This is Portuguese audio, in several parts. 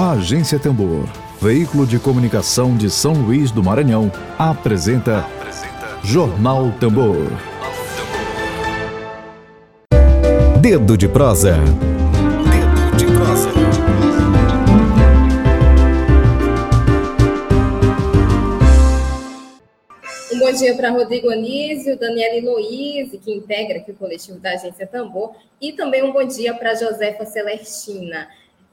A Agência Tambor, veículo de comunicação de São Luís do Maranhão, apresenta, apresenta Jornal Tambor. Dedo de prosa. Dedo de prosa. Um bom dia para Rodrigo Anísio, Daniela Luiz, que integra aqui o coletivo da Agência Tambor, e também um bom dia para Josefa Celestina.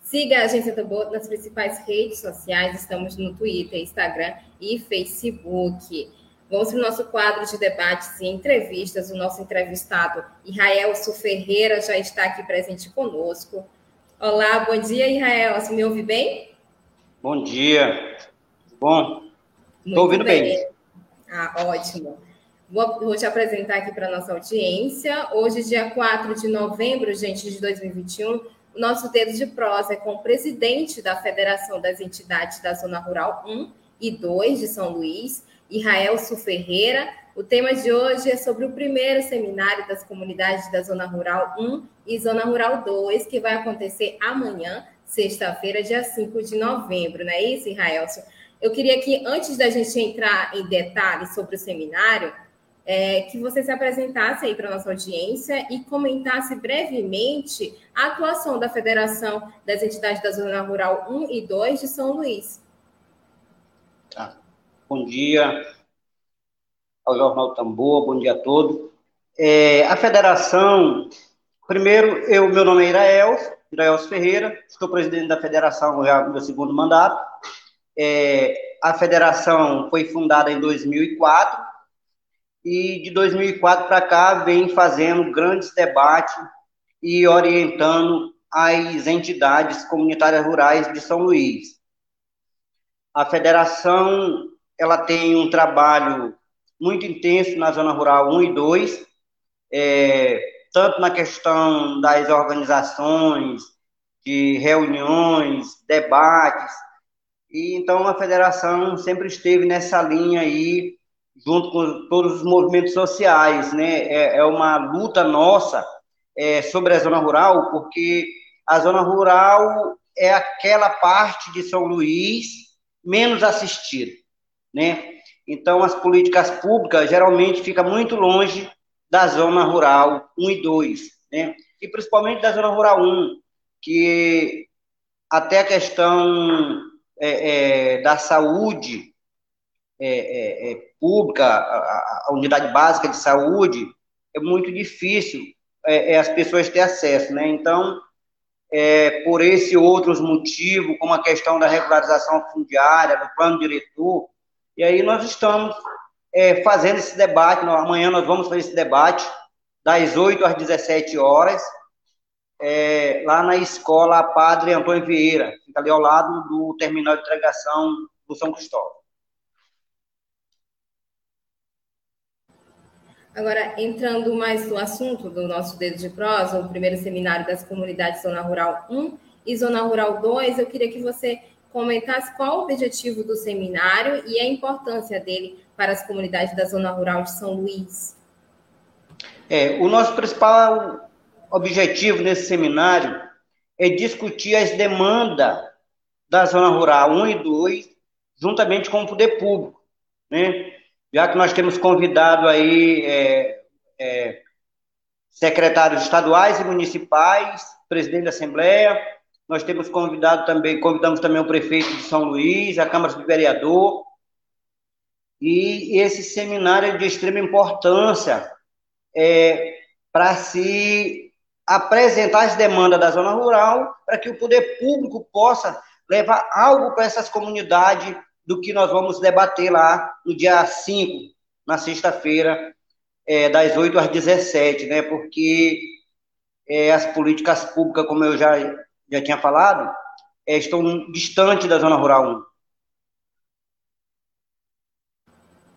Siga a Agência Tambor nas principais redes sociais, estamos no Twitter, Instagram e Facebook. Vamos para o nosso quadro de debates e entrevistas. O nosso entrevistado, Israelso Ferreira, já está aqui presente conosco. Olá, bom dia, Israel. Você me ouve bem? Bom dia. Bom? Estou ouvindo bem. bem. Ah, ótimo. Vou, vou te apresentar aqui para a nossa audiência. Hoje, dia 4 de novembro, gente, de 2021, o nosso dedo de prosa é com o presidente da Federação das Entidades da Zona Rural 1 e 2 de São Luís, Israelso Ferreira. O tema de hoje é sobre o primeiro seminário das comunidades da Zona Rural 1 e Zona Rural 2, que vai acontecer amanhã, sexta-feira, dia 5 de novembro, não é isso, Israelso? Eu queria que, antes da gente entrar em detalhes sobre o seminário, é, que você se apresentasse aí para nossa audiência e comentasse brevemente a atuação da Federação das Entidades da Zona Rural 1 e 2 de São Luís. Tá. Bom dia ao Jornal Tambor, bom dia a todos. É, a federação, primeiro, eu, meu nome é Irael, Irael Ferreira, sou presidente da federação já no meu segundo mandato. É, a federação foi fundada em 2004 e de 2004 para cá vem fazendo grandes debates e orientando as entidades comunitárias rurais de São Luís. A federação ela tem um trabalho muito intenso na zona rural 1 e 2, é, tanto na questão das organizações, de reuniões, debates, e então a federação sempre esteve nessa linha aí junto com todos os movimentos sociais, né? É, é uma luta nossa é, sobre a zona rural, porque a zona rural é aquela parte de São Luís menos assistida, né? Então, as políticas públicas geralmente ficam muito longe da zona rural 1 e 2, né? E principalmente da zona rural 1, que até a questão é, é, da saúde é, é, é, pública, a, a, unidade básica de saúde, é muito difícil é, é as pessoas ter acesso, né? Então, por esse outros motivos, como a questão da regularização fundiária, do plano diretor, e aí nós estamos fazendo esse debate, amanhã nós vamos fazer esse debate, das 8 às 17 horas, é, lá na escola Padre Antônio Vieira, fica ali ao lado do terminal de entregação do São Cristóvão. Agora, entrando mais no assunto do nosso dedo de prosa, o primeiro seminário das comunidades Zona Rural 1 e Zona Rural 2, eu queria que você comentasse qual o objetivo do seminário e a importância dele para as comunidades da Zona Rural de São Luís. É, o nosso principal objetivo nesse seminário é discutir as demandas da Zona Rural 1 e 2, juntamente com o poder público, né? Já que nós temos convidado aí é, é, secretários estaduais e municipais, presidente da Assembleia, nós temos convidado também, convidamos também o prefeito de São Luís, a Câmara do Vereador, e esse seminário é de extrema importância é, para se apresentar as demandas da zona rural, para que o poder público possa levar algo para essas comunidades do que nós vamos debater lá no dia 5, na sexta-feira, é, das 8 às 17, né? Porque é, as políticas públicas, como eu já, já tinha falado, é, estão distantes da zona rural 1.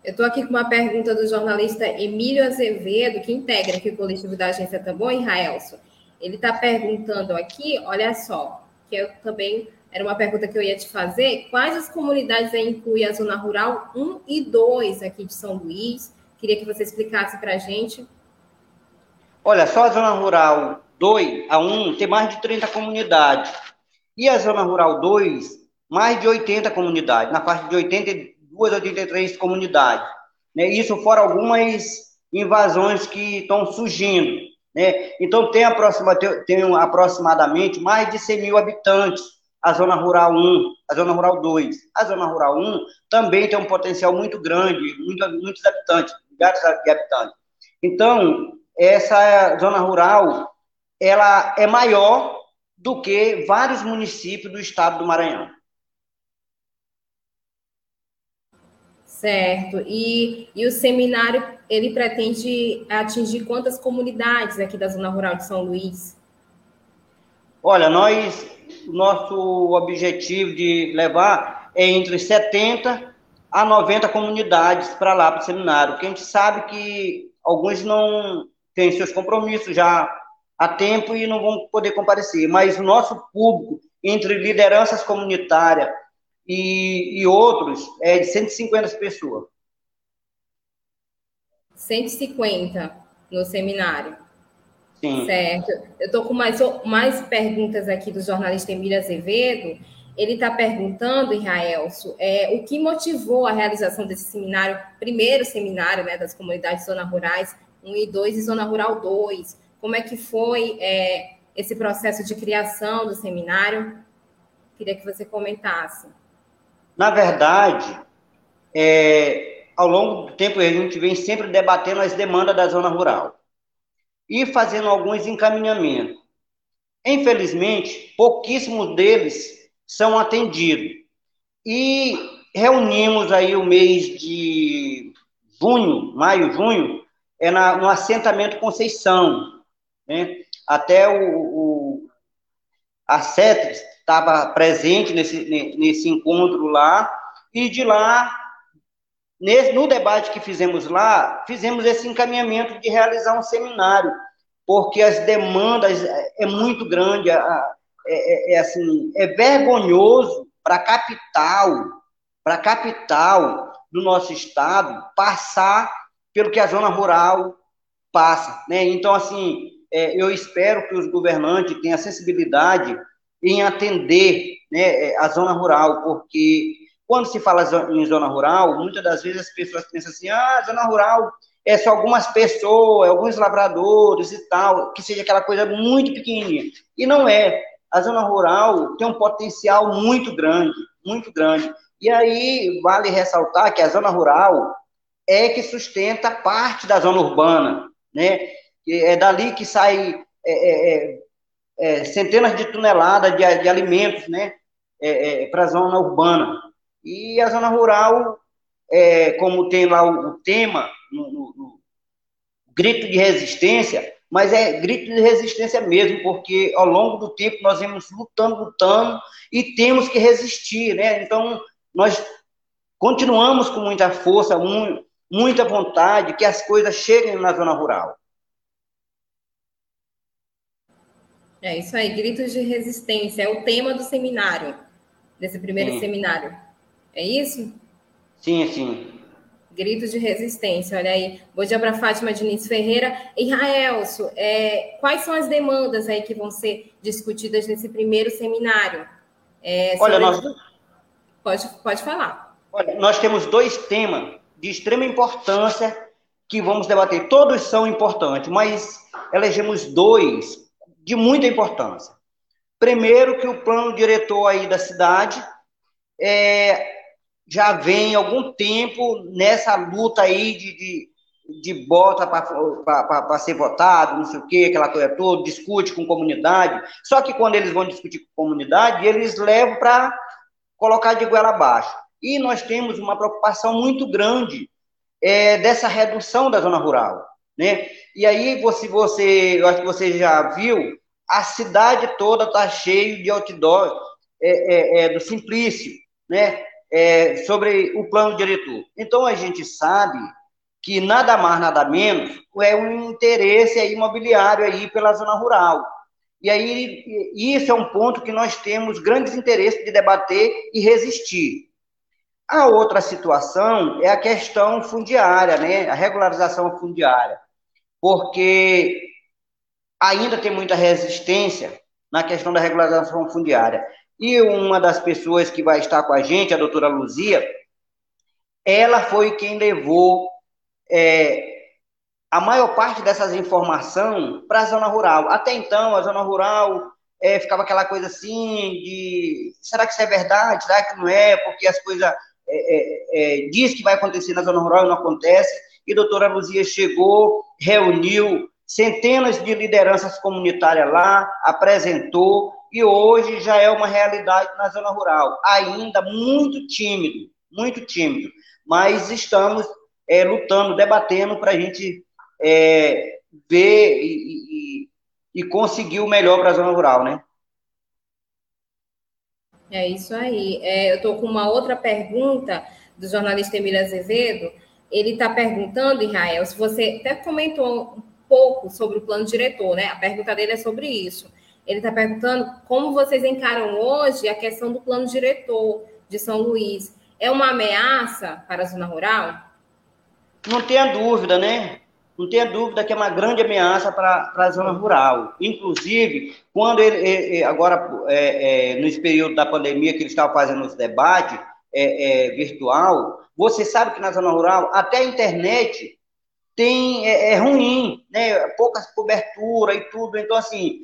Eu estou aqui com uma pergunta do jornalista Emílio Azevedo, que integra aqui o coletivo da agência Tambor, Raelson. Ele está perguntando aqui, olha só, que eu também era uma pergunta que eu ia te fazer. Quais as comunidades aí inclui a zona rural 1 e 2 aqui de São Luís? Queria que você explicasse para a gente. Olha, só a zona rural 2 a 1 tem mais de 30 comunidades. E a Zona Rural 2, mais de 80 comunidades, na faixa de 82 a 83 comunidades. Né? Isso fora algumas invasões que estão surgindo. Né? Então, tem, aproxima, tem aproximadamente mais de 100 mil habitantes a Zona Rural 1, a Zona Rural 2. A Zona Rural 1 também tem um potencial muito grande, muito, muitos habitantes, milhares de habitantes. Então, essa Zona Rural, ela é maior do que vários municípios do estado do Maranhão. Certo. E, e o seminário, ele pretende atingir quantas comunidades aqui da Zona Rural de São Luís? Olha, nós, nosso objetivo de levar é entre 70 a 90 comunidades para lá, para o seminário, porque a gente sabe que alguns não têm seus compromissos já há tempo e não vão poder comparecer, mas o nosso público, entre lideranças comunitárias, e, e outros é de 150 pessoas. 150 no seminário. Sim. Certo. Eu estou com mais, mais perguntas aqui do jornalista Emílio Azevedo. Ele está perguntando, Israelso, é, o que motivou a realização desse seminário, primeiro seminário né, das comunidades zona rurais 1 e 2 e zona rural 2. Como é que foi é, esse processo de criação do seminário? Queria que você comentasse. Na verdade, é, ao longo do tempo, a gente vem sempre debatendo as demandas da zona rural e fazendo alguns encaminhamentos. Infelizmente, pouquíssimos deles são atendidos. E reunimos aí o mês de junho, maio, junho, é na, no assentamento Conceição. Né? Até o, o a CETES estava presente nesse, nesse encontro lá, e de lá, nesse, no debate que fizemos lá, fizemos esse encaminhamento de realizar um seminário, porque as demandas é, é muito grande, é, é, é assim, é vergonhoso para a capital, para a capital do nosso estado, passar pelo que a zona rural passa, né? Então, assim, é, eu espero que os governantes tenham sensibilidade em atender né, a zona rural, porque quando se fala em zona rural, muitas das vezes as pessoas pensam assim, ah, zona rural é só algumas pessoas, alguns labradores e tal, que seja aquela coisa muito pequenininha. E não é. A zona rural tem um potencial muito grande, muito grande. E aí vale ressaltar que a zona rural é que sustenta parte da zona urbana, né? É dali que sai é, é, é, centenas de toneladas de, de alimentos né, é, é, para a zona urbana. E a zona rural, é, como tem lá o, o tema, no, no, no, grito de resistência, mas é grito de resistência mesmo, porque ao longo do tempo nós vamos lutando, lutando, e temos que resistir, né? Então, nós continuamos com muita força, muita vontade que as coisas cheguem na zona rural. É isso aí, gritos de resistência, é o tema do seminário, desse primeiro sim. seminário. É isso? Sim, sim. Gritos de resistência, olha aí. Bom dia para Fátima Diniz Ferreira. E Raelso, é, quais são as demandas aí que vão ser discutidas nesse primeiro seminário? É, olha, nós... Pode, pode falar. Olha, nós temos dois temas de extrema importância que vamos debater. Todos são importantes, mas elegemos dois de muita importância. Primeiro, que o plano diretor aí da cidade é, já vem algum tempo nessa luta aí de, de, de bota para ser votado, não sei o quê, aquela coisa toda, discute com comunidade. Só que quando eles vão discutir com comunidade, eles levam para colocar de goela abaixo. E nós temos uma preocupação muito grande é, dessa redução da zona rural. Né? E aí, você, você, eu acho que você já viu, a cidade toda está cheia de outdoor é, é, é, do Simplício, né? É, sobre o plano diretor. Então, a gente sabe que nada mais, nada menos é um interesse imobiliário aí pela zona rural. E aí, isso é um ponto que nós temos grandes interesses de debater e resistir. A outra situação é a questão fundiária, né? A regularização fundiária porque ainda tem muita resistência na questão da regularização fundiária. E uma das pessoas que vai estar com a gente, a doutora Luzia, ela foi quem levou é, a maior parte dessas informações para a zona rural. Até então, a zona rural é, ficava aquela coisa assim de será que isso é verdade? Será que não é? Porque as coisas é, é, é, diz que vai acontecer na zona rural e não acontece. E a doutora Luzia chegou, reuniu centenas de lideranças comunitárias lá, apresentou, e hoje já é uma realidade na zona rural. Ainda muito tímido, muito tímido, mas estamos é, lutando, debatendo para a gente é, ver e, e, e conseguir o melhor para a zona rural, né? É isso aí. É, eu estou com uma outra pergunta do jornalista Emílio Azevedo. Ele está perguntando, Israel, se você até comentou um pouco sobre o plano diretor, né? A pergunta dele é sobre isso. Ele está perguntando como vocês encaram hoje a questão do plano diretor de São Luís. É uma ameaça para a zona rural? Não tenha dúvida, né? não tenha dúvida que é uma grande ameaça para a zona rural. Inclusive, quando ele, agora, é, é, nesse período da pandemia que ele estava fazendo os debates é, é, virtual, você sabe que na zona rural, até a internet tem, é, é ruim, né? poucas cobertura e tudo. Então, assim,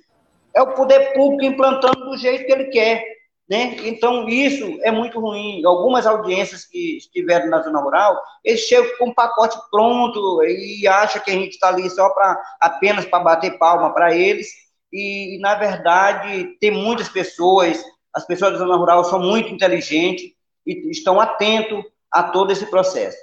é o poder público implantando do jeito que ele quer. Né? Então, isso é muito ruim. Algumas audiências que estiveram na zona rural, eles chegam com um pacote pronto e acham que a gente está ali só para apenas para bater palma para eles. E, na verdade, tem muitas pessoas, as pessoas da zona rural são muito inteligentes e estão atentos a todo esse processo.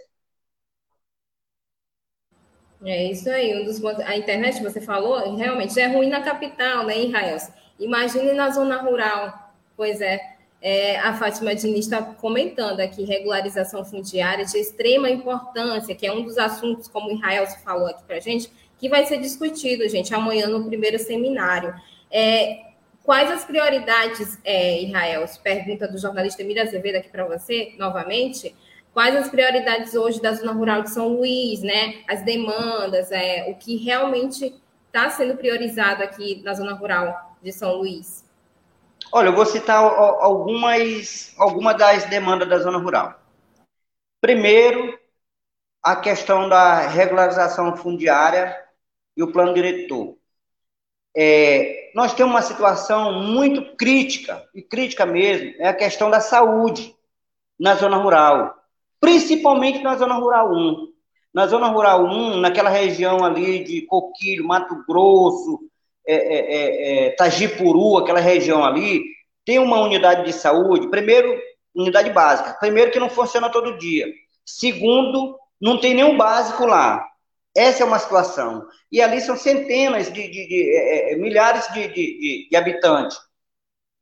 É isso aí. Um dos, a internet, você falou, realmente é ruim na capital, né, Israel? Imagine na zona rural Pois é. é a Fátima Diniz está comentando aqui, regularização fundiária de extrema importância, que é um dos assuntos, como o Israel falou aqui para gente, que vai ser discutido, gente, amanhã no primeiro seminário. É, quais as prioridades, é, Israel? Pergunta do jornalista Emília Azevedo aqui para você, novamente. Quais as prioridades hoje da zona rural de São Luís, né? As demandas, é, o que realmente está sendo priorizado aqui na zona rural de São Luís? Olha, eu vou citar algumas, algumas das demandas da zona rural. Primeiro, a questão da regularização fundiária e o plano diretor. É, nós temos uma situação muito crítica, e crítica mesmo, é a questão da saúde na zona rural, principalmente na zona rural 1. Na zona rural 1, naquela região ali de Coquilho, Mato Grosso, é, é, é, é, Tajipuru, aquela região ali, tem uma unidade de saúde, primeiro, unidade básica, primeiro que não funciona todo dia, segundo, não tem nenhum básico lá. Essa é uma situação. E ali são centenas de, de, de é, é milhares de, de, de, habitantes.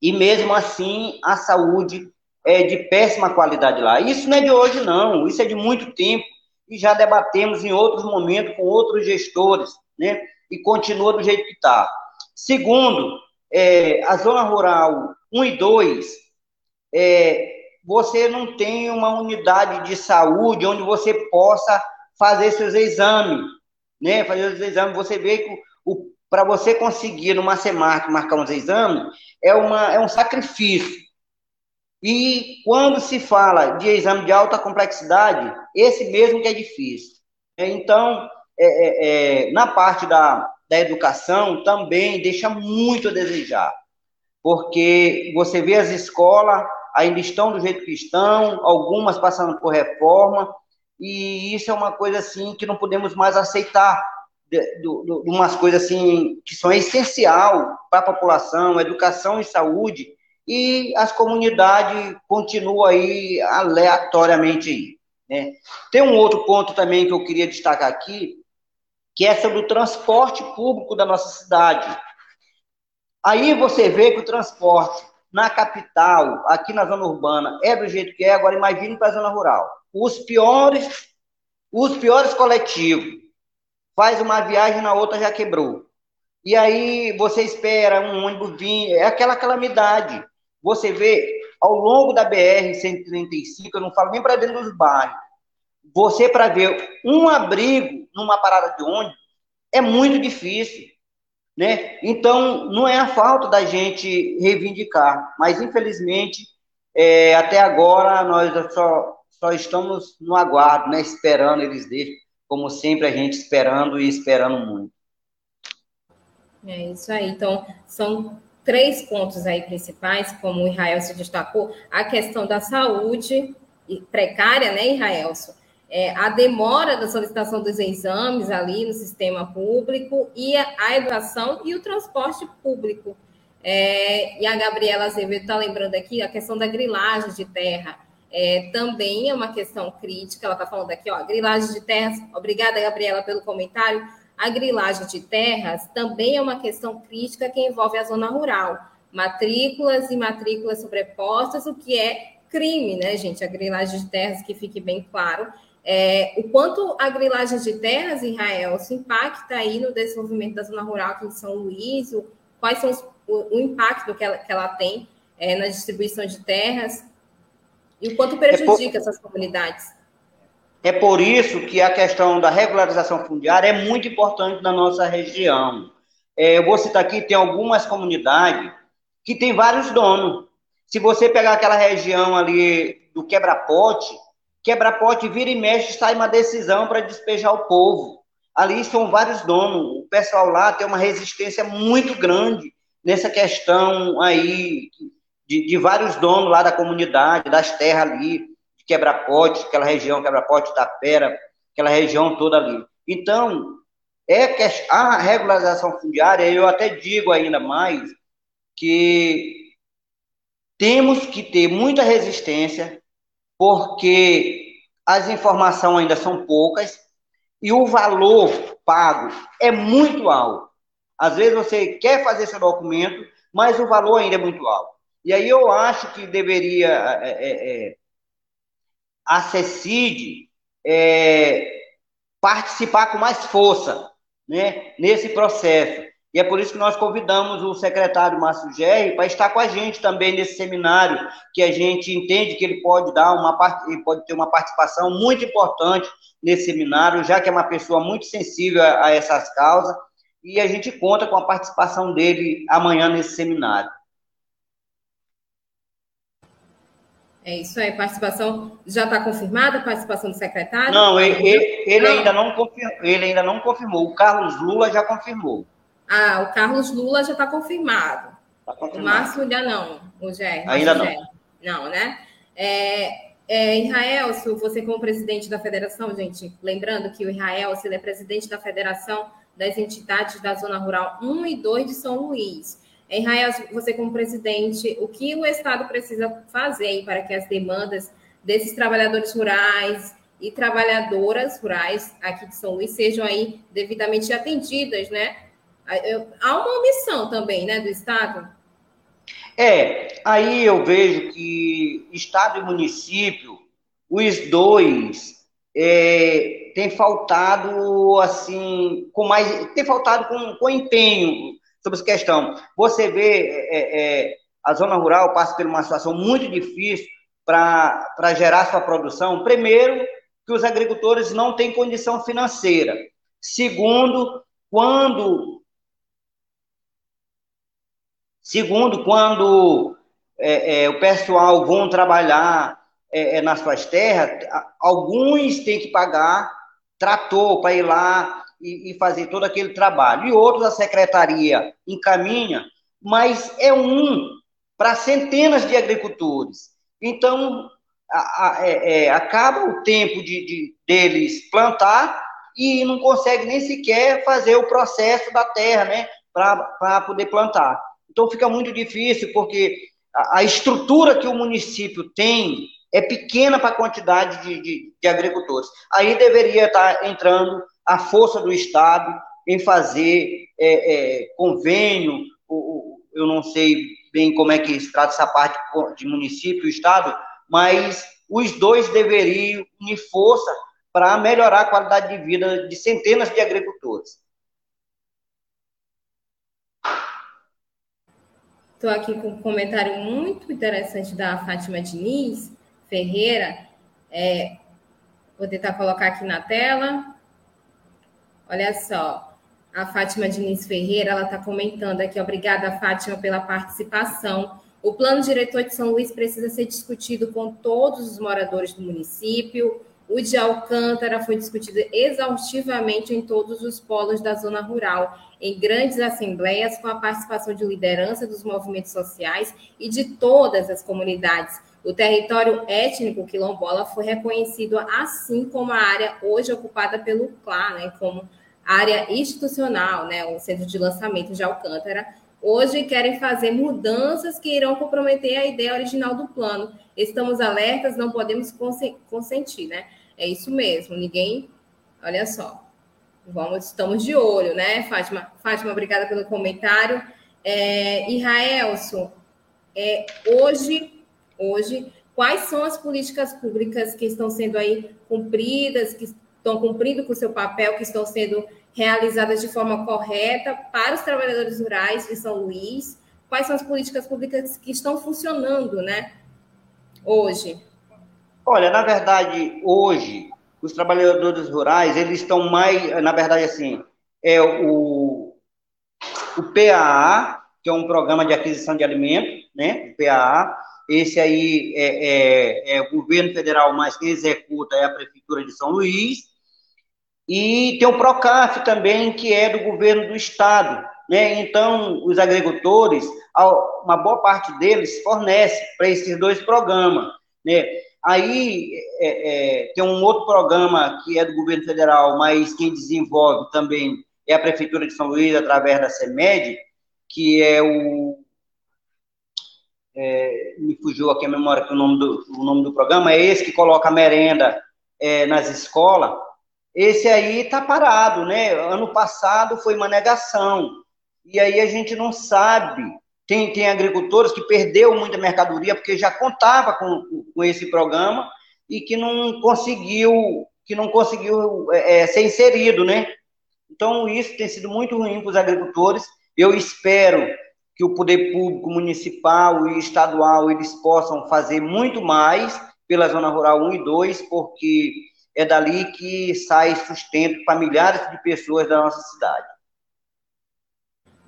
E mesmo assim, a saúde é de péssima qualidade lá. Isso não é de hoje, não. Isso é de muito tempo. E já debatemos em outros momentos com outros gestores, né? e continua do jeito que está. Segundo, é, a zona rural 1 e 2, é, você não tem uma unidade de saúde onde você possa fazer seus exames, né? Fazer os exames, você vê que para você conseguir numa Semarc marcar uns exames é, uma, é um sacrifício. E quando se fala de exame de alta complexidade, esse mesmo que é difícil. Então, é, é, é, na parte da, da educação também deixa muito a desejar, porque você vê as escolas ainda estão do jeito que estão, algumas passando por reforma, e isso é uma coisa assim que não podemos mais aceitar, de, de, de umas coisas assim que são essencial para a população, educação e saúde, e as comunidades continuam aí aleatoriamente aí. Né? Tem um outro ponto também que eu queria destacar aqui, que é sobre o transporte público da nossa cidade. Aí você vê que o transporte na capital, aqui na zona urbana, é do jeito que é, agora imagine para a zona rural. Os piores, os piores coletivos, faz uma viagem na outra já quebrou. E aí você espera um ônibus vir, é aquela calamidade. Você vê ao longo da BR 135, eu não falo nem para dentro dos bairros, você para ver um abrigo numa parada de ônibus é muito difícil. né? Então, não é a falta da gente reivindicar, mas infelizmente, é, até agora, nós só, só estamos no aguardo, né? Esperando eles deixem, como sempre, a gente esperando e esperando muito. É isso aí. Então, são três pontos aí principais, como o se destacou, a questão da saúde precária, né, Israelson? é, a demora da solicitação dos exames ali no sistema público e a, a educação e o transporte público. É, e a Gabriela Azevedo está lembrando aqui a questão da grilagem de terra. É, também é uma questão crítica. Ela está falando aqui, ó, grilagem de terras. Obrigada, Gabriela, pelo comentário. A grilagem de terras também é uma questão crítica que envolve a zona rural. Matrículas e matrículas sobrepostas, o que é crime, né, gente? A grilagem de terras, que fique bem claro é, o quanto a grilagem de terras Israel se impacta aí no desenvolvimento da zona rural aqui em São Luís, o, quais são os, o, o, impacto que ela, que ela tem é, na distribuição de terras e o quanto prejudica é por, essas comunidades. É por isso que a questão da regularização fundiária é muito importante na nossa região. É, eu vou citar aqui, tem algumas comunidades que tem vários donos. Se você pegar aquela região ali do quebra-pote, Quebra-pote vira e mexe, sai uma decisão para despejar o povo. Ali são vários donos. O pessoal lá tem uma resistência muito grande nessa questão aí de, de vários donos lá da comunidade, das terras ali, Quebra-pote, aquela região, Quebra-pote, Tapera, aquela região toda ali. Então, é que a regularização fundiária, eu até digo ainda mais que temos que ter muita resistência, porque as informações ainda são poucas e o valor pago é muito alto. Às vezes você quer fazer seu documento, mas o valor ainda é muito alto. E aí eu acho que deveria é, é, é a CECID é, participar com mais força né, nesse processo. E é por isso que nós convidamos o secretário Márcio Gerri para estar com a gente também nesse seminário, que a gente entende que ele pode dar uma pode ter uma participação muito importante nesse seminário, já que é uma pessoa muito sensível a essas causas, e a gente conta com a participação dele amanhã nesse seminário. É isso aí, participação já está confirmada, a participação do secretário? Não, ele, ele, não. Ainda não confirmou, ele ainda não confirmou. O Carlos Lula já confirmou. Ah, o Carlos Lula já está confirmado. Tá confirmado. O Márcio ainda não, o Gé. Ainda não. Não, né? É, é, Israel, você como presidente da federação, gente, lembrando que o Israel, ele é presidente da federação das entidades da Zona Rural 1 e 2 de São Luís. É, Israel, você como presidente, o que o Estado precisa fazer para que as demandas desses trabalhadores rurais e trabalhadoras rurais aqui de São Luís sejam aí devidamente atendidas, né? Há uma omissão também, né, do Estado? É, aí eu vejo que Estado e município, os dois, é, tem faltado, assim, com mais, tem faltado com, com empenho sobre essa questão. Você vê, é, é, a zona rural passa por uma situação muito difícil para gerar sua produção. Primeiro, que os agricultores não têm condição financeira. Segundo, quando Segundo, quando é, é, o pessoal vão trabalhar é, é nas suas terras, alguns têm que pagar trator para ir lá e, e, fazer todo aquele trabalho. E outros a secretaria encaminha, mas é um para centenas de agricultores. Então, a, a, é, é, acaba o tempo de, de, deles plantar e não consegue nem sequer fazer o processo da terra, né, para poder plantar. Então fica muito difícil, porque a, a estrutura que o município tem é pequena para a quantidade de, de, de, agricultores. Aí deveria estar entrando a força do Estado em fazer é, é, convênio, eu não sei bem como é que se trata essa parte de município e Estado, mas os dois deveriam unir força para melhorar a qualidade de vida de centenas de agricultores. Estou aqui com um comentário muito interessante da Fátima Diniz Ferreira. É, vou tentar colocar aqui na tela. Olha só. a Fátima Diniz Ferreira, ela está comentando aqui, obrigada, Fátima, pela participação. O plano diretor de São Luís precisa ser discutido com todos os moradores do município. O de Alcântara foi discutido exaustivamente em todos os polos da zona rural, em grandes assembleias, com a participação de liderança dos movimentos sociais e de todas as comunidades. O território étnico quilombola foi reconhecido assim como a área hoje ocupada pelo CLA, né, como área institucional, né, o centro de lançamento de Alcântara, hoje querem fazer mudanças que irão comprometer a ideia original do plano. Estamos alertas, não podemos consentir, né? É isso mesmo, ninguém. Olha só. Vamos, estamos de olho, né, Fátima? Fátima, obrigada pelo comentário. É, Israelson, é, hoje, hoje, quais são as políticas públicas que estão sendo aí cumpridas, que estão cumprindo com o seu papel, que estão sendo realizadas de forma correta para os trabalhadores rurais de São Luís? Quais são as políticas públicas que estão funcionando, né, hoje? Olha, na verdade, hoje, os trabalhadores rurais, eles estão mais, na verdade, assim, é o, o PAA, que é um programa de aquisição de alimentos, né, o PAA, esse aí é, é, é, o governo federal, mas quem executa é a Prefeitura de São Luís, e tem o PROCAF também, que é do governo do estado. Né? Então, os agricultores, uma boa parte deles fornece para esses dois programas. Né? Aí é, é, tem um outro programa que é do governo federal, mas quem desenvolve também é a Prefeitura de São Luís, através da CEMED, que é o. É, me fugiu aqui a memória que o nome do, o nome do programa, é esse que coloca a merenda é, nas escolas esse aí está parado, né? Ano passado foi uma negação. E aí a gente não sabe. Tem, tem agricultores que perdeu muita mercadoria porque já contava com, com esse programa e que não conseguiu que não conseguiu é, é ser inserido, né? Então isso tem sido muito ruim para os agricultores. Eu espero que o poder público municipal e estadual eles possam fazer muito mais pela zona rural 1 e 2, porque é dali que sai sustento para milhares de pessoas da nossa cidade.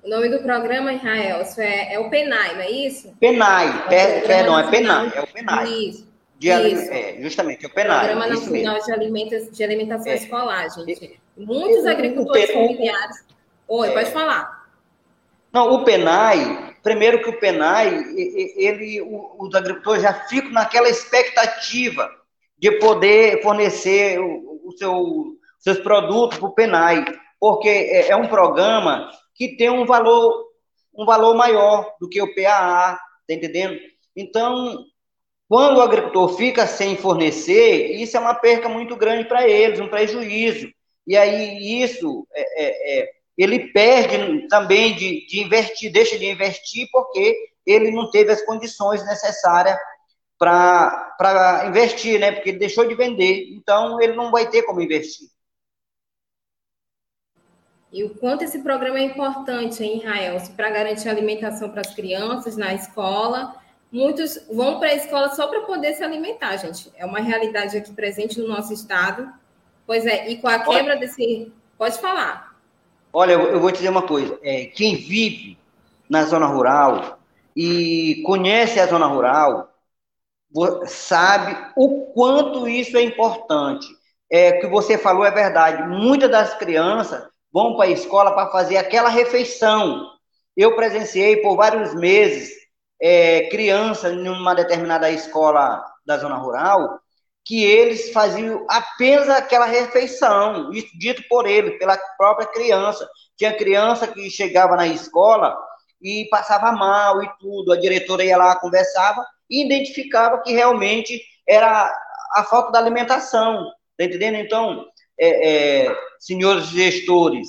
O nome do programa, Israel, é, é o PENAI, não é isso? PENAI, é perdão, é PENAI, é o PENAI. Isso. De, isso. É, justamente, é o PENAI. Programa Nacional de, Alimentos, de Alimentação é. Escolar, gente. Muitos agricultores familiares. Oi, é. pode falar. Não, o PENAI, primeiro que o PENAI, ele, os agricultores já ficam naquela expectativa de poder fornecer o, o seu, seus produtos para o PENAI, porque é, é, um programa que tem um valor, um valor maior do que o PAA, tá entendendo? Então, quando o agricultor fica sem fornecer, isso é uma perca muito grande para eles, um prejuízo. E aí isso é, é, é, ele perde também de, de investir, deixa de investir porque ele não teve as condições necessárias para investir, né? Porque ele deixou de vender, então ele não vai ter como investir. E o quanto esse programa é importante em Israel, para garantir alimentação para as crianças na escola. Muitos vão para a escola só para poder se alimentar, gente. É uma realidade aqui presente no nosso estado. Pois é, e com a quebra desse. Pode falar. Olha, eu vou te dizer uma coisa. É, quem vive na zona rural e conhece a zona rural, sabe o quanto isso é importante. É que você falou é verdade. Muitas das crianças vão para a escola para fazer aquela refeição. Eu presenciei por vários meses é, crianças numa determinada escola da zona rural que eles faziam apenas aquela refeição, isso dito por ele, pela própria criança. Tinha criança que chegava na escola e passava mal e tudo, a diretora ia lá, conversava, e identificava que realmente era a falta da alimentação, tá entendendo? Então, é, é, senhores gestores,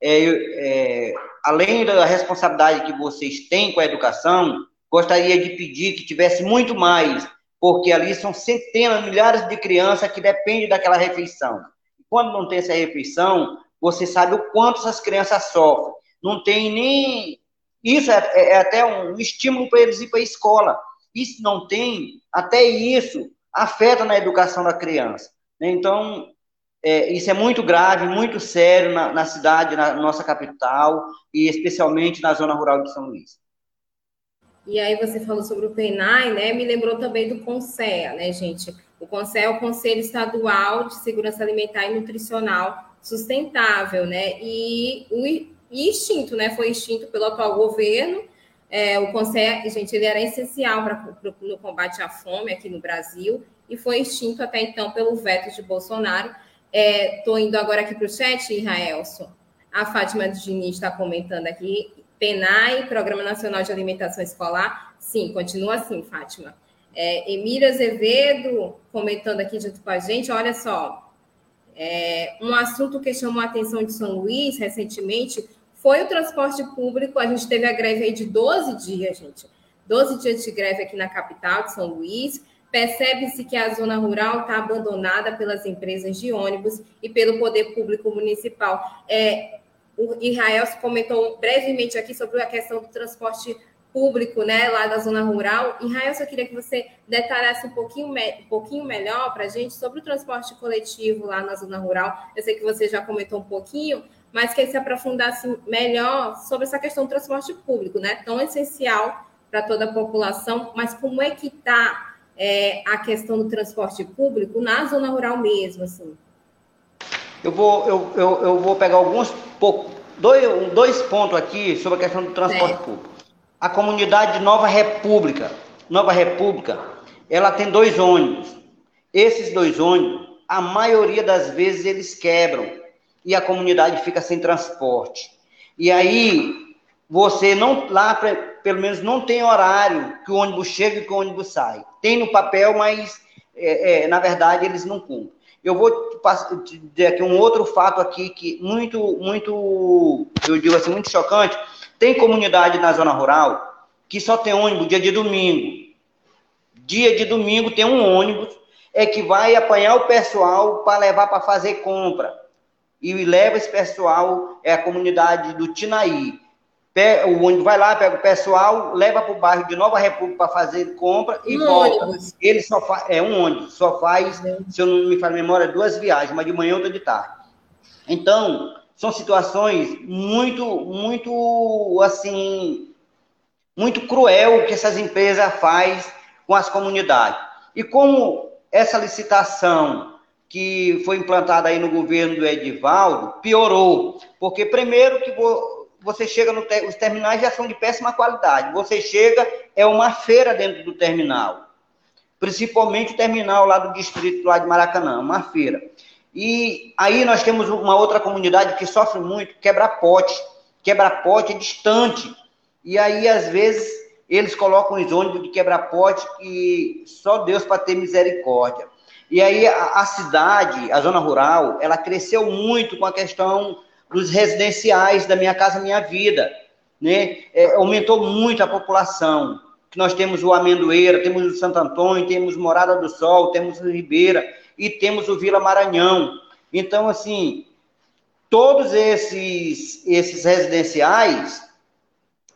é, é, além da responsabilidade que vocês têm com a educação, gostaria de pedir que tivesse muito mais, porque ali são centenas, milhares de crianças que dependem daquela refeição. Quando não tem essa refeição, você sabe o quanto essas crianças sofrem. Não tem nem. Isso é, é até um estímulo para eles ir para a escola isso não tem, até isso afeta na educação da criança. Né? Então, é, isso é muito grave, muito sério na, na cidade, na nossa capital, e especialmente na zona rural de São Luís. E aí você falou sobre o PENAI, né? Me lembrou também do CONSEA, né, gente? O CONSEA é o Conselho Estadual de Segurança Alimentar e Nutricional Sustentável, né? E o extinto, né? Foi extinto pelo atual governo. É, o CONSEA, gente, ele era essencial para no combate à fome aqui no Brasil e foi extinto até então pelo veto de Bolsonaro. Estou é, indo agora aqui para o chat, Israelson. A Fátima Diniz está comentando aqui. PENAI, Programa Nacional de Alimentação Escolar. Sim, continua assim, Fátima. É, Emília Azevedo comentando aqui junto com a gente. Olha só, é, um assunto que chamou a atenção de São Luís recentemente foi o transporte público. A gente teve a greve aí de 12 dias, gente. 12 dias de greve aqui na capital de São Luís. Percebe-se que a zona rural está abandonada pelas empresas de ônibus e pelo poder público municipal. É, o Israel comentou brevemente aqui sobre a questão do transporte público, né, lá da zona rural. Israel, eu queria que você detalhasse um pouquinho, um pouquinho melhor para a gente sobre o transporte coletivo lá na zona rural. Eu sei que você já comentou um pouquinho, mas que se aprofundasse melhor sobre essa questão do transporte público, né, tão essencial para toda a população, mas como é que está é, a questão do transporte público na zona rural mesmo, assim? Eu vou, eu, eu, eu vou pegar alguns dois, dois pontos aqui sobre a questão do transporte é. público. A comunidade de Nova República, Nova República, ela tem dois ônibus. Esses dois ônibus, a maioria das vezes eles quebram e a comunidade fica sem transporte. E aí você não lá pelo menos não tem horário que o ônibus chega e que o ônibus sai. Tem no papel, mas é, é, na verdade eles não cumprem. Eu vou te dizer aqui um outro fato aqui que muito, muito, eu digo assim, muito chocante. Tem comunidade na zona rural que só tem ônibus dia de domingo. Dia de domingo tem um ônibus é que vai apanhar o pessoal para levar para fazer compra. E leva esse pessoal, é a comunidade do Tinaí o ônibus vai lá, pega o pessoal, leva para o bairro de Nova República para fazer compra e um volta. Ônibus. Ele só faz, é um ônibus, só faz, uhum. se eu não me falo memória, duas viagens, uma de manhã e outra de tarde. Então, são situações muito, muito, assim, muito cruel que essas empresas faz com as comunidades. E como essa licitação que foi implantada aí no governo do Edivaldo piorou, porque primeiro que vou você chega no os terminais já são de péssima qualidade. Você chega, é uma feira dentro do terminal. Principalmente o terminal lá do distrito lá de Maracanã, uma feira. E aí nós temos uma outra comunidade que sofre muito, quebra-pote. Quebra-pote é distante. E aí, às vezes, eles colocam os ônibus de quebra-pote e só Deus para ter misericórdia. E aí a, a cidade, a zona rural, ela cresceu muito com a questão dos residenciais da Minha Casa Minha Vida. Né? É, aumentou muito a população. Nós temos o Amendoeira, temos o Santo Antônio, temos Morada do Sol, temos o Ribeira e temos o Vila Maranhão. Então, assim, todos esses, esses residenciais,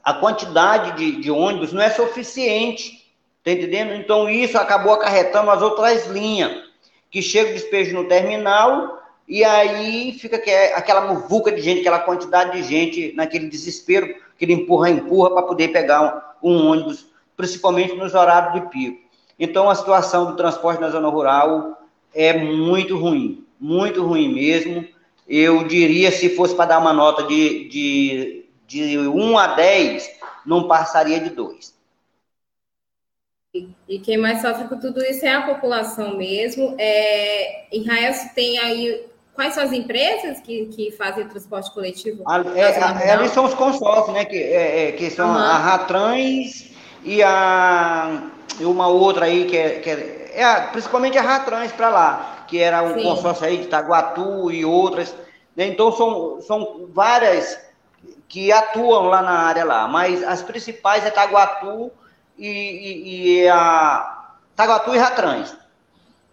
a quantidade de, de ônibus não é suficiente, tá entendendo? Então, isso acabou acarretando as outras linhas, que chega o despejo no terminal e aí fica aquela muvuca de gente, aquela quantidade de gente naquele desespero, que ele empurra, empurra para poder pegar um, um, ônibus, principalmente nos horários de pico. Então a situação do transporte na zona rural é muito ruim, muito ruim mesmo. Eu diria, se fosse para dar uma nota de, de, de 1 a 10, não passaria de 2. E quem mais sofre com tudo isso é a população mesmo. É, Israel tem aí Quais são as empresas que, que fazem o transporte coletivo? É, ali são os consórcios, né? Que, é, é que são uhum. a Ratrans e a uma outra aí que é, que é, é principalmente a Ratrans para lá, que era um Sim. consórcio aí de Taguatu e outras. Né? Então são, são várias que atuam lá na área lá, mas as principais é Taguatu e, e, e a Taguatu e Ratrans.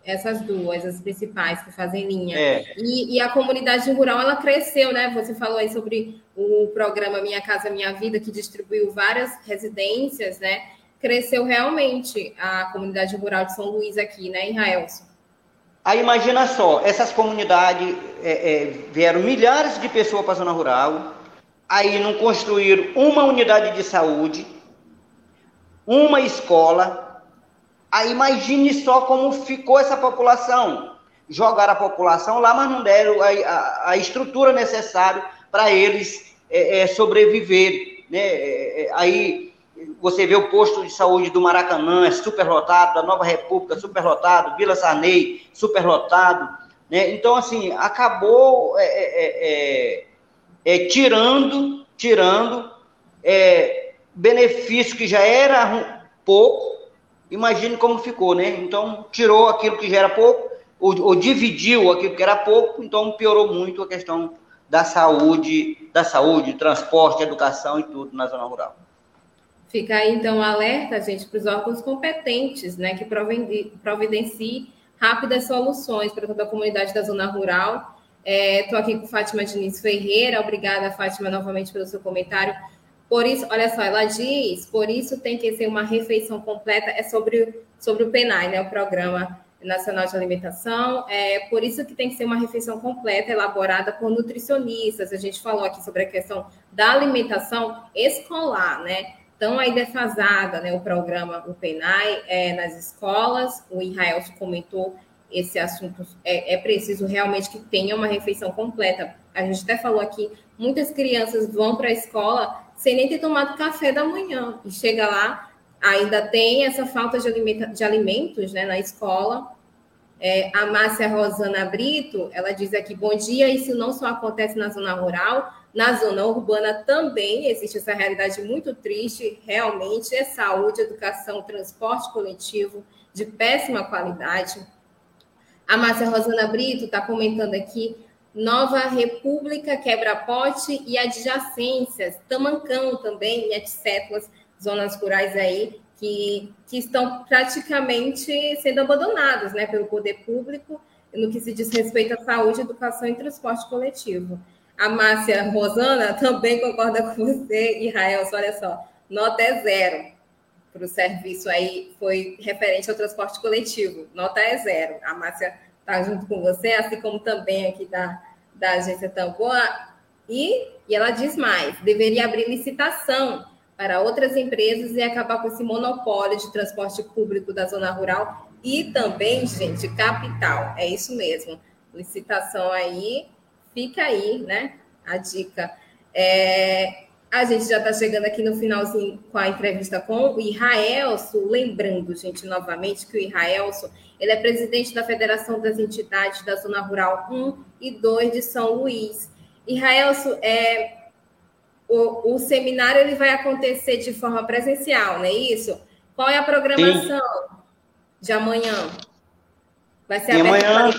Essas duas, as principais que fazem linha. É. E, e, a comunidade rural, ela cresceu, né? Você falou aí sobre o programa Minha Casa Minha Vida, que distribuiu várias residências, né? Cresceu realmente a comunidade rural de São Luís aqui, né, em Raelson? Aí imagina só, essas comunidades é, é, vieram milhares de pessoas para a zona rural, aí não construíram uma unidade de saúde, uma escola. Aí imagine só como ficou essa população. Jogaram a população lá, mas não deram a, a, a estrutura necessária para eles é, é, sobreviver. Né? É, é, aí você vê o posto de saúde do Maracanã, é superlotado, da Nova República, superlotado, Vila Sarney, superlotado. Né? Então, assim, acabou é, é, é, tirando, tirando benefício que já era pouco, imagine como ficou, né? Então, tirou aquilo que já era pouco, ou, ou dividiu aquilo que era pouco, então piorou muito a questão da saúde, da saúde, transporte, educação e tudo na zona rural. Fica aí, então, alerta, gente, para os órgãos competentes, né, que providenciem rápidas soluções para toda a comunidade da zona rural. Estou é, aqui com Fátima Diniz Ferreira, obrigada, Fátima, novamente pelo seu comentário. Por isso, olha só, ela diz, por isso tem que ser uma refeição completa, é sobre, sobre o PENAI, né, o Programa Nacional de Alimentação. É por isso que tem que ser uma refeição completa, elaborada por nutricionistas. A gente falou aqui sobre a questão da alimentação escolar, né? Tão aí defasada, né? O programa, o PENAI, é, nas escolas. O Israel comentou esse assunto. É, é preciso realmente que tenha uma refeição completa. A gente até falou aqui, muitas crianças vão para a escola sem nem ter tomado café da manhã. E chega lá, ainda tem essa falta de, alimenta, de alimentos né, na escola. É, a Márcia Rosana Brito, ela diz aqui, bom dia, isso não só acontece na zona rural, na zona urbana também existe essa realidade muito triste, realmente, é saúde, educação, transporte coletivo de péssima qualidade. A Márcia Rosana Brito está comentando aqui, Nova República, Quebra-Pote e adjacências, Tamancão também, e etc., zonas rurais aí que, que estão praticamente sendo abandonadas né, pelo poder público no que se diz respeito à saúde, educação e transporte coletivo. A Márcia Rosana também concorda com você, Israel, olha só, nota é zero para o serviço aí, foi referente ao transporte coletivo, nota é zero. A Márcia está junto com você, assim como também aqui da, da agência Tamboa, e, e ela diz mais, deveria abrir licitação para outras empresas e acabar com esse monopólio de transporte público da zona rural e também, gente, capital. É isso mesmo. Licitação aí, fica aí, né? A dica. É, a gente já está chegando aqui no finalzinho com a entrevista com o Israelso, lembrando, gente, novamente, que o Israelso, ele é presidente da Federação das Entidades da Zona Rural 1 e 2 de São Luís. Israelso, é, o, o seminário ele vai acontecer de forma presencial, não é isso? Qual é a programação Sim. de amanhã? Vai ser amanhã.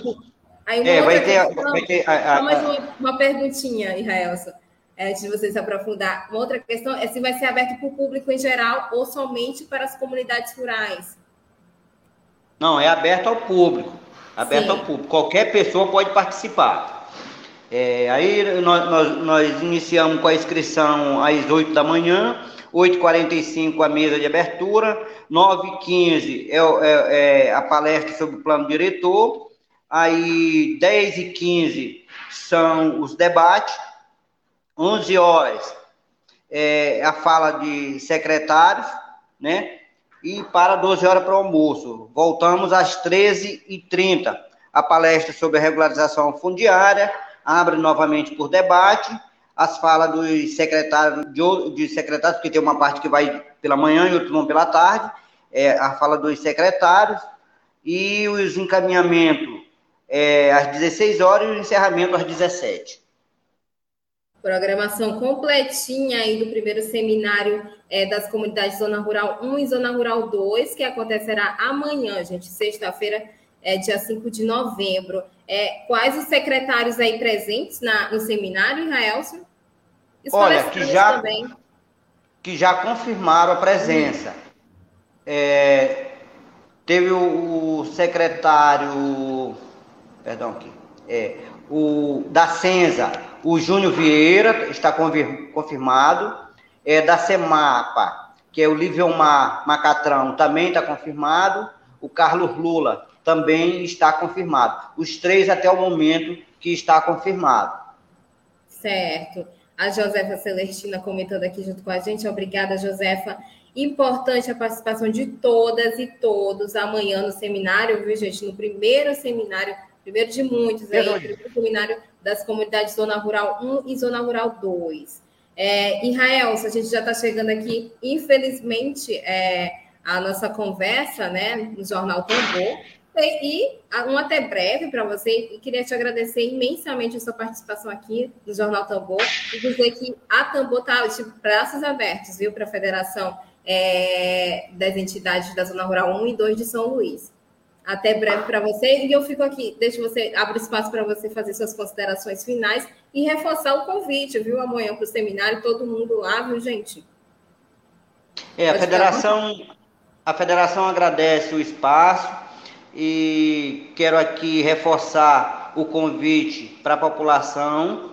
Aí é, vai ter, vai ter a, a, uma, uma perguntinha, Israelson, antes de você se aprofundar. Uma outra questão é se vai ser aberto para o público em geral ou somente para as comunidades rurais. Não, é aberto ao público. Aberto Sim. ao público. Qualquer pessoa pode participar. É, aí nós, nós, nós, iniciamos com a inscrição às 8 da manhã, 8h45 a mesa de abertura, 9h15 é, é, é, a palestra sobre o plano diretor, aí 10h15 são os debates, 11 horas é a fala de secretários, né? E para 12 horas para o almoço. Voltamos às 13h30, a palestra sobre a regularização fundiária, abre novamente por debate, as falas dos secretários, de, de secretários, porque tem uma parte que vai pela manhã e outra vão pela tarde, é, a fala dos secretários, e os encaminhamentos é, às 16 horas e o encerramento às 17. Programação completinha aí do primeiro seminário é, das comunidades Zona Rural 1 e Zona Rural 2, que acontecerá amanhã, gente, sexta-feira, é, dia 5 de novembro. É, quais os secretários aí presentes na, no seminário, Israelson? Olha, que já, também. que já confirmaram a presença. É, teve o, o, secretário, perdão aqui, é, o da Senza, o Júnior Vieira, está confirmado. É, da Semapa, que é o Liviomar Macatrão, também está confirmado. O Carlos Lula também está confirmado. Os três até o momento que está confirmado. Certo. A Josefa Celestina comentando aqui junto com a gente. Obrigada, Josefa. Importante a participação de todas e todos amanhã no seminário, viu, gente? No primeiro seminário, primeiro de muitos aí, primeiro seminário das comunidades Zona Rural 1 e Zona Rural 2. É, Israel, a gente já está chegando aqui, infelizmente, é, a nossa conversa né, no Jornal Tambor. E um até breve para você, e queria te agradecer imensamente a sua participação aqui no Jornal Tambor, e dizer que a Tambor está de braços abertos, viu, para a Federação é, das Entidades da Zona Rural 1 e 2 de São Luís. Até breve para você, e eu fico aqui, deixo você, abro espaço para você fazer suas considerações finais e reforçar o convite, viu, amanhã para o seminário, todo mundo lá, viu, gente? É, a federação, a federação agradece o espaço e quero aqui reforçar o convite para a população.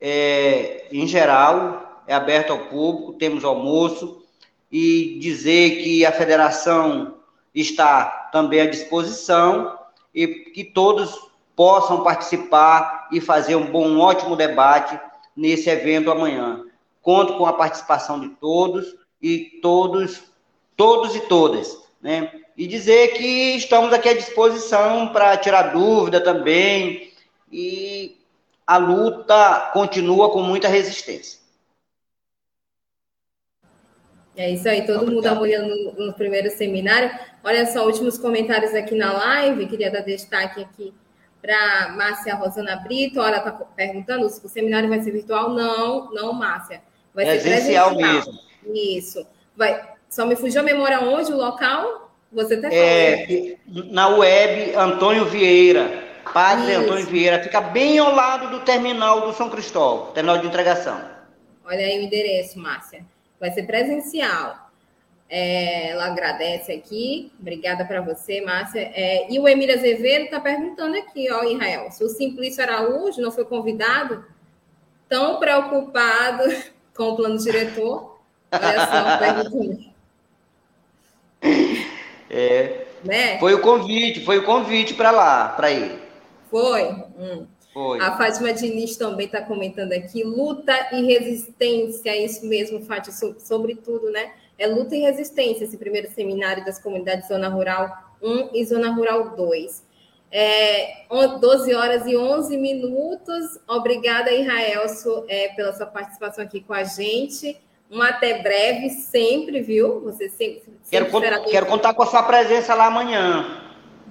É, em geral, é aberto ao público, temos almoço. E dizer que a federação está também à disposição e que todos possam participar e fazer um bom, um ótimo debate nesse evento amanhã. Conto com a participação de todos e todos todos e todas, né? E dizer que estamos aqui à disposição para tirar dúvida também e a luta continua com muita resistência. É isso aí, todo Obrigado. mundo apoiando no, no, primeiro seminário. Olha só, últimos comentários aqui na live, queria dar destaque aqui para Márcia Rosana Brito. Olha, está perguntando se o seminário vai ser virtual. Não, não, Márcia. Vai é ser presencial mesmo. Isso. Vai, só me fugiu a memória onde, o local? Você até falou. É, na web Antônio Vieira. Padre Isso. Antônio Vieira. Fica bem ao lado do terminal do São Cristóvão, terminal de entregação. Olha aí o endereço, Márcia. Vai ser presencial. É, ela agradece aqui. Obrigada para você, Márcia. É, e o Emílio Azevedo está perguntando aqui, ó, Israel, se o Simplício Araújo não foi convidado, tão preocupado com o plano diretor. Olha só. É. Né? Foi o convite, foi o convite para lá, para ir. Foi. Hum. Foi. A Fátima Diniz também está comentando aqui, luta e resistência, isso mesmo, Fátima, sobretudo, né? É luta e resistência, esse primeiro seminário das comunidades Zona Rural 1 e Zona Rural 2. É, 12 horas e 11 minutos. Obrigada, Israel, é, pela sua participação aqui com a gente. Um até breve, sempre, viu? Você sempre. sempre quero, con quero contar com a sua presença lá amanhã.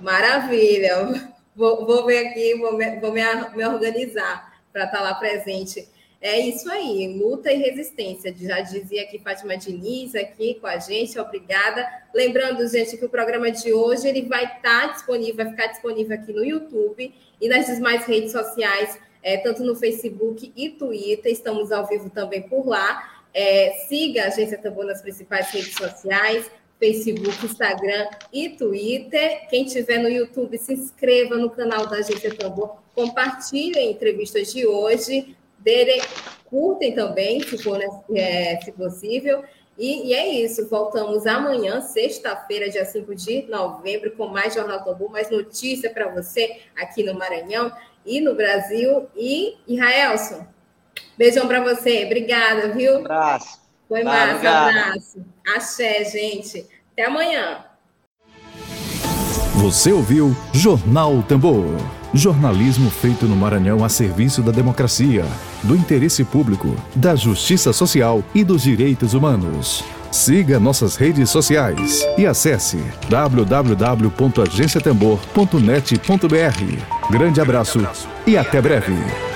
Maravilha. Vou, vou ver aqui, vou, me, vou me, me organizar para estar tá lá presente. É isso aí, luta e resistência. Já dizia aqui Fátima Diniz aqui com a gente, obrigada. Lembrando, gente, que o programa de hoje ele vai estar tá disponível, vai ficar disponível aqui no YouTube e nas demais redes sociais, é, tanto no Facebook e Twitter. Estamos ao vivo também por lá. É, siga a Agência Tambor nas principais redes sociais, Facebook, Instagram e Twitter. Quem tiver no YouTube, se inscreva no canal da Agência Tambor, compartilhe a entrevista de hoje, dele, curtem também, se for é, se possível. E, e, é isso, voltamos amanhã, sexta-feira, dia 5 de novembro, com mais Jornal Tambor, mais notícia para você aqui no Maranhão e no Brasil. E, Israelson, Beijão para você. Obrigada, viu? Um abraço. Foi tá, massa, obrigado. abraço. Axé, gente. Até amanhã. Você ouviu Jornal Tambor. Jornalismo feito no Maranhão a serviço da democracia, do interesse público, da justiça social e dos direitos humanos. Siga nossas redes sociais e acesse www.agenciatambor.net.br. Grande abraço e até breve.